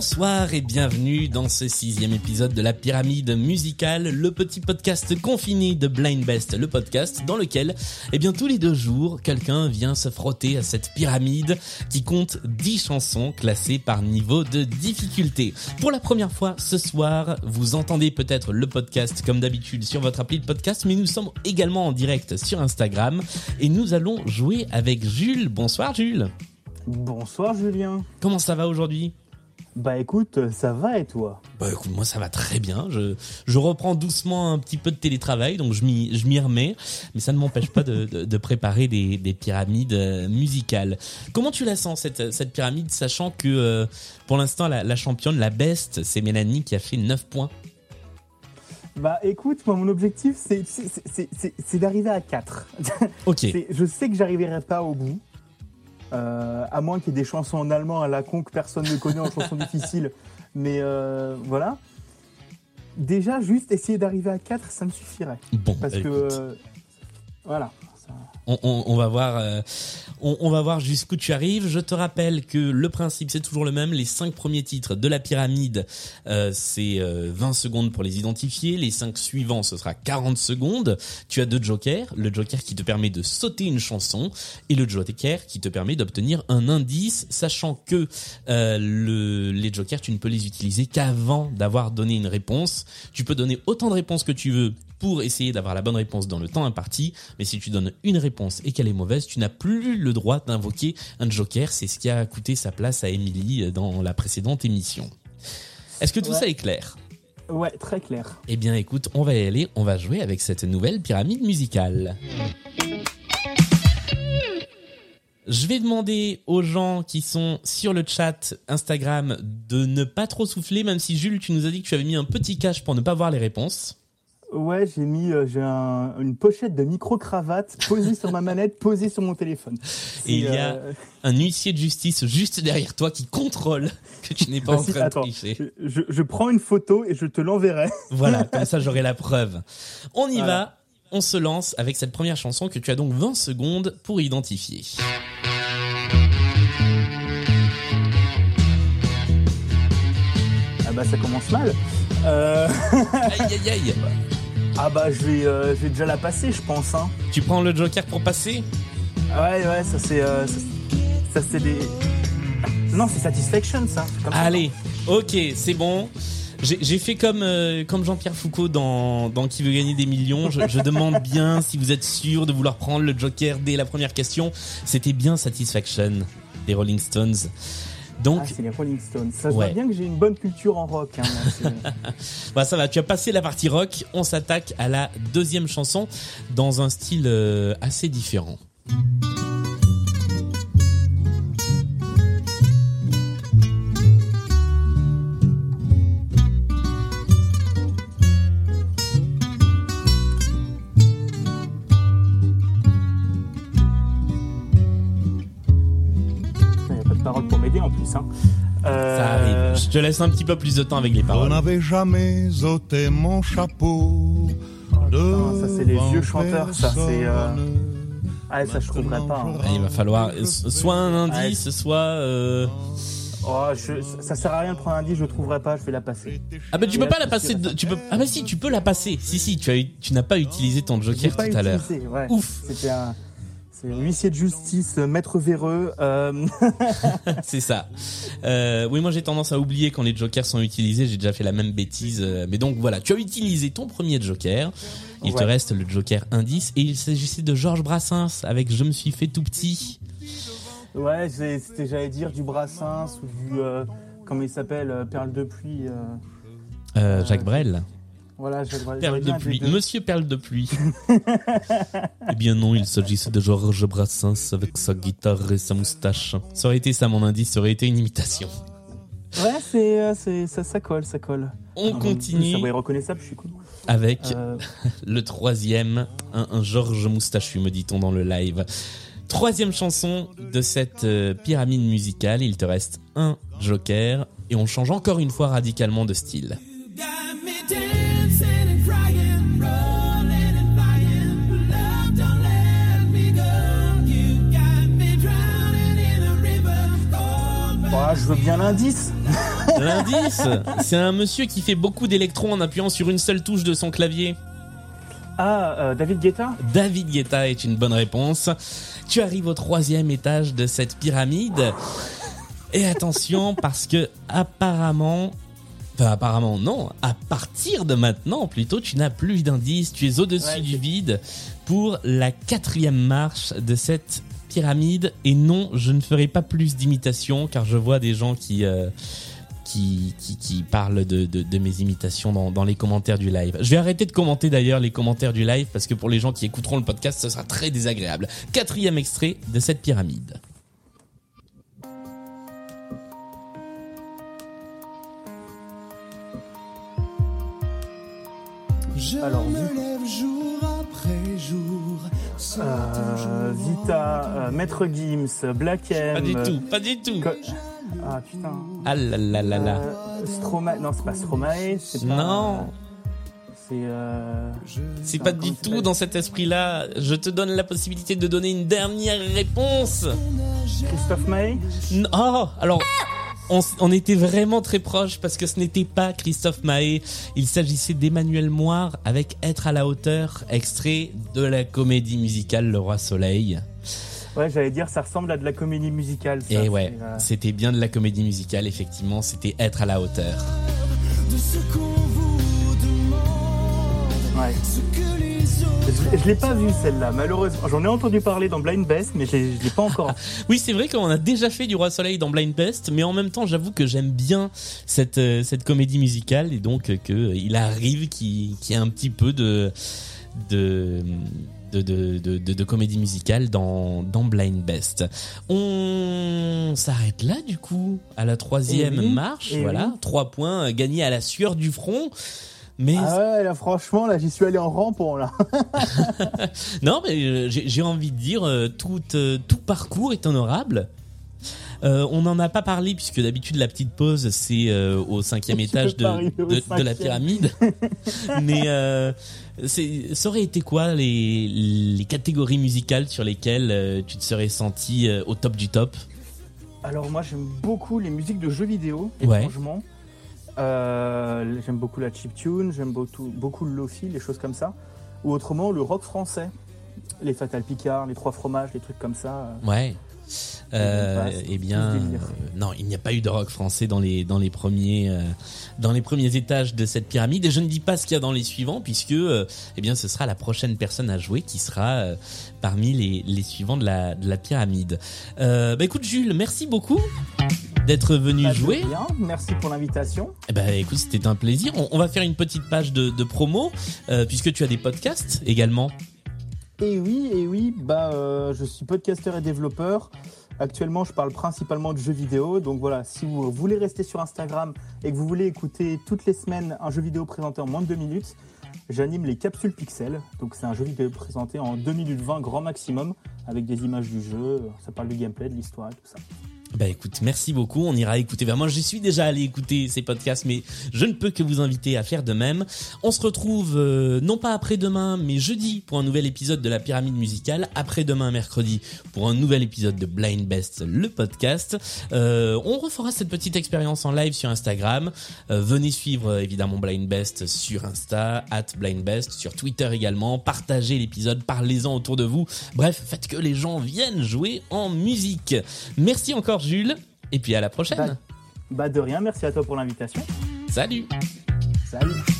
Bonsoir et bienvenue dans ce sixième épisode de la pyramide musicale, le petit podcast confiné de Blind Best, le podcast dans lequel, eh bien, tous les deux jours, quelqu'un vient se frotter à cette pyramide qui compte 10 chansons classées par niveau de difficulté. Pour la première fois ce soir, vous entendez peut-être le podcast comme d'habitude sur votre appli de podcast, mais nous sommes également en direct sur Instagram et nous allons jouer avec Jules. Bonsoir Jules. Bonsoir Julien. Comment ça va aujourd'hui? Bah écoute, ça va et toi? Bah écoute, moi ça va très bien. Je, je reprends doucement un petit peu de télétravail, donc je m'y, remets. Mais ça ne m'empêche pas de, de, de préparer des, des pyramides euh, musicales. Comment tu la sens cette, cette pyramide, sachant que euh, pour l'instant la, la championne, la best, c'est Mélanie qui a fait 9 points? Bah écoute, moi mon objectif c'est, d'arriver à 4. Ok. Je sais que j'arriverai pas au bout. Euh, à moins qu'il y ait des chansons en allemand à la con que personne ne connaît en chansons difficiles. Mais euh, voilà. Déjà, juste essayer d'arriver à 4, ça me suffirait. Bon, Parce bah, que. euh, voilà. On, va voir, euh, on va voir jusqu'où tu arrives. Je te rappelle que le principe c'est toujours le même. Les cinq premiers titres de la pyramide, euh, c'est euh, 20 secondes pour les identifier. Les cinq suivants, ce sera 40 secondes. Tu as deux jokers. Le joker qui te permet de sauter une chanson et le joker qui te permet d'obtenir un indice, sachant que euh, le, les jokers, tu ne peux les utiliser qu'avant d'avoir donné une réponse. Tu peux donner autant de réponses que tu veux pour essayer d'avoir la bonne réponse dans le temps imparti, mais si tu donnes une réponse et qu'elle est mauvaise, tu n'as plus le droit d'invoquer un joker. C'est ce qui a coûté sa place à Emily dans la précédente émission. Est-ce que tout Ouais. ça est clair? Ouais, très clair. Eh bien écoute, on va y aller, on va jouer avec cette nouvelle pyramide musicale. Je vais demander aux gens qui sont sur le chat Instagram de ne pas trop souffler, même si Jules, tu nous as dit que tu avais mis un petit cache pour ne pas voir les réponses. Ouais, j'ai mis euh, j'ai un- une pochette de micro-cravate posée sur ma manette, posée sur mon téléphone. Et il y a euh, un huissier de justice juste derrière toi qui contrôle que tu n'es pas en Bah, si, train de attends, tricher. je, je prends une photo et je te l'enverrai. Voilà, comme ça j'aurai la preuve. On y Voilà. va, on se lance avec cette première chanson que tu as donc 20 secondes pour identifier. Ah bah ça commence mal. Euh, Aïe aïe aïe ah bah je vais, euh, je vais déjà la passer, je pense. Hein. Tu prends le joker pour passer? Ouais ouais, ça c'est, euh, ça, ça, c'est des. Non, c'est Satisfaction ça. Allez, ok, c'est bon. J'ai j'ai fait comme euh, comme Jean-Pierre Foucault dans, dans Qui veut gagner des millions. Je, je demande bien si vous êtes sûr de vouloir prendre le Joker dès la première question. C'était bien Satisfaction des Rolling Stones. Donc, Ah, c'est les Rolling Stones. Ça se Ouais. voit bien que j'ai une bonne culture en rock. Hein, bah ça va. Tu as passé la partie rock. On s'attaque à la deuxième chanson dans un style euh, assez différent. Plus. Hein. Euh, Ça arrive. Je te laisse un petit peu plus de temps avec les Je paroles. n'avais jamais ôté mon chapeau. putain, ça, c'est les vieux chanteurs, ça, c'est, euh. Ah, ça je trouverais pas. hein. Ah, Il va falloir euh, soit un indice, soit euh... Oh, je- ça sert à rien de prendre un indice, je le trouverai pas, je vais la passer. ah bah tu peux Là, pas la passer. de- tu peux ah bah si tu peux la passer. Si si tu as eu- tu n'as pas utilisé ton joker pas tout à l'heure. ouais. Ouf. C'était un. C'est huissier de justice, euh, maître véreux. Euh... C'est ça. Euh, oui, moi j'ai tendance à oublier quand les jokers sont utilisés. J'ai déjà fait la même bêtise. mais donc voilà, tu as utilisé ton premier joker. Il te reste le joker indice et il s'agissait de Georges Brassens avec Je me suis fait tout petit. ouais, c'était, j'allais dire, du Brassens ou du. euh, comment il s'appelle Perle de pluie. Jacques Brel. Voilà, Perle de pluie. Monsieur Perle de pluie. eh bien non, il s'agissait de Georges Brassens avec sa guitare et sa moustache. Ça aurait été ça mon indice, ça aurait été une imitation. Ouais, c'est, euh, c'est, ça, ça colle, ça colle. On Ah, continue Ça va être reconnaissable, je suis cool. avec Euh, le troisième, un, un Georges Moustachu, me dit-on dans le live. Troisième chanson de cette euh, pyramide musicale, il te reste un joker et on change encore une fois radicalement de style. Got me drowning in a river. Cold bah, je veux bien l'indice. L'indice, c'est un monsieur qui fait beaucoup d'électrons en appuyant sur une seule touche de son clavier. Ah, euh, David Guetta? David Guetta est une bonne réponse. Tu arrives au troisième étage de cette pyramide. Et attention, parce que apparemment, enfin apparemment non, à partir de maintenant plutôt, tu n'as plus d'indice, tu es au-dessus Ouais, du vide pour la quatrième marche de cette pyramide. Et non, je ne ferai pas plus d'imitations car je vois des gens qui... euh, qui, qui, qui parlent de, de, de mes imitations dans, dans les commentaires du live. Je vais arrêter de commenter d'ailleurs les commentaires du live parce que pour les gens qui écouteront le podcast, ce sera très désagréable. Quatrième extrait de cette pyramide. Je Alors, me lève jour euh, Vita, euh, Maître Gims, Black M. Pas du euh, tout, pas du tout. Ah putain. Ah là là là là. Euh, Stromae, non c'est pas Stromae, c'est pas... Non, C'est... Euh... c'est pas du tout dans cet esprit-là. Je te donne la possibilité de donner une dernière réponse. Christophe Non, oh, alors, on, était vraiment très proche parce que ce n'était pas Christophe Mahé. Il s'agissait d'Emmanuel Moire avec Être à la hauteur, extrait de la comédie musicale Le Roi Soleil. Ouais, j'allais dire, ça ressemble à de la comédie musicale. Ça. Et ouais, C'est, euh, c'était bien de la comédie musicale, effectivement, c'était Être à la hauteur. de ce Je, l'ai pas vu celle-là, malheureusement. J'en ai entendu parler dans Blind Best, mais je l'ai pas encore. Oui, c'est vrai qu'on a déjà fait du Roi Soleil dans Blind Best, mais en même temps, j'avoue que j'aime bien cette euh, cette comédie musicale et donc euh, euh, il arrive qu'il qu'il y ait un petit peu de de de, de, de, comédie musicale dans, dans Blind Best. On s'arrête là du coup à la troisième Eh oui, marche, eh voilà, oui. trois points gagnés à la sueur du front. Mais Ah ouais, là, franchement, là, j'y suis allé en rampant, là. Non, mais euh, j'ai envie de dire, euh, tout, euh, tout parcours est honorable. Euh, on n'en a pas parlé puisque d'habitude la petite pause c'est euh, au cinquième étage de, de, de la pyramide. Mais euh, c'est- ça aurait été quoi les, les catégories musicales sur lesquelles euh, tu te serais senti euh, au top du top? Alors, moi, j'aime beaucoup les musiques de jeux vidéo, Ouais. étrangement. Euh, j'aime beaucoup la chiptune, j'aime beaucoup, beaucoup le lofi, les choses comme ça. Ou autrement, le rock français. Les Fatal Picard, les Trois Fromages, les trucs comme ça. Ouais. Euh, eh bien, euh, non, il n'y a pas eu de rock français dans les dans les premiers euh, dans les premiers étages de cette pyramide. Et je ne dis pas ce qu'il y a dans les suivants, puisque euh, eh bien, ce sera la prochaine personne à jouer qui sera euh, parmi les les suivants de la de la pyramide. Euh, bah écoute, Jules, merci beaucoup d'être venu Bah, jouer. rien. Merci pour l'invitation. Eh ben, écoute, c'était un plaisir. On, on va faire une petite page de, de promo, euh, puisque tu as des podcasts également. Et oui, et oui, bah, euh, je suis podcasteur et développeur. Actuellement, je parle principalement de jeux vidéo. Donc voilà, si vous voulez rester sur Instagram et que vous voulez écouter toutes les semaines un jeu vidéo présenté en moins de 2 minutes, j'anime les capsules pixels. Donc c'est un jeu vidéo présenté en 2 minutes 20 grand maximum avec des images du jeu. Ça parle du gameplay, de l'histoire, tout ça. Bah écoute, merci beaucoup. On ira écouter. Bah, moi, j'y suis déjà allé écouter ces podcasts, mais je ne peux que vous inviter à faire de même. On se retrouve euh, non pas après-demain, mais jeudi pour un nouvel épisode de la pyramide musicale. Après-demain, mercredi, pour un nouvel épisode de Blind Best, le podcast. Euh, on refera cette petite expérience en live sur Instagram. Euh, venez suivre évidemment Blind Best sur Insta, at Blind Best, sur Twitter également. Partagez l'épisode, parlez-en autour de vous. Bref, faites que les gens viennent jouer en musique. Merci encore Jules, et puis à la prochaine. Bah, bah de rien, merci à toi pour l'invitation. Salut Salut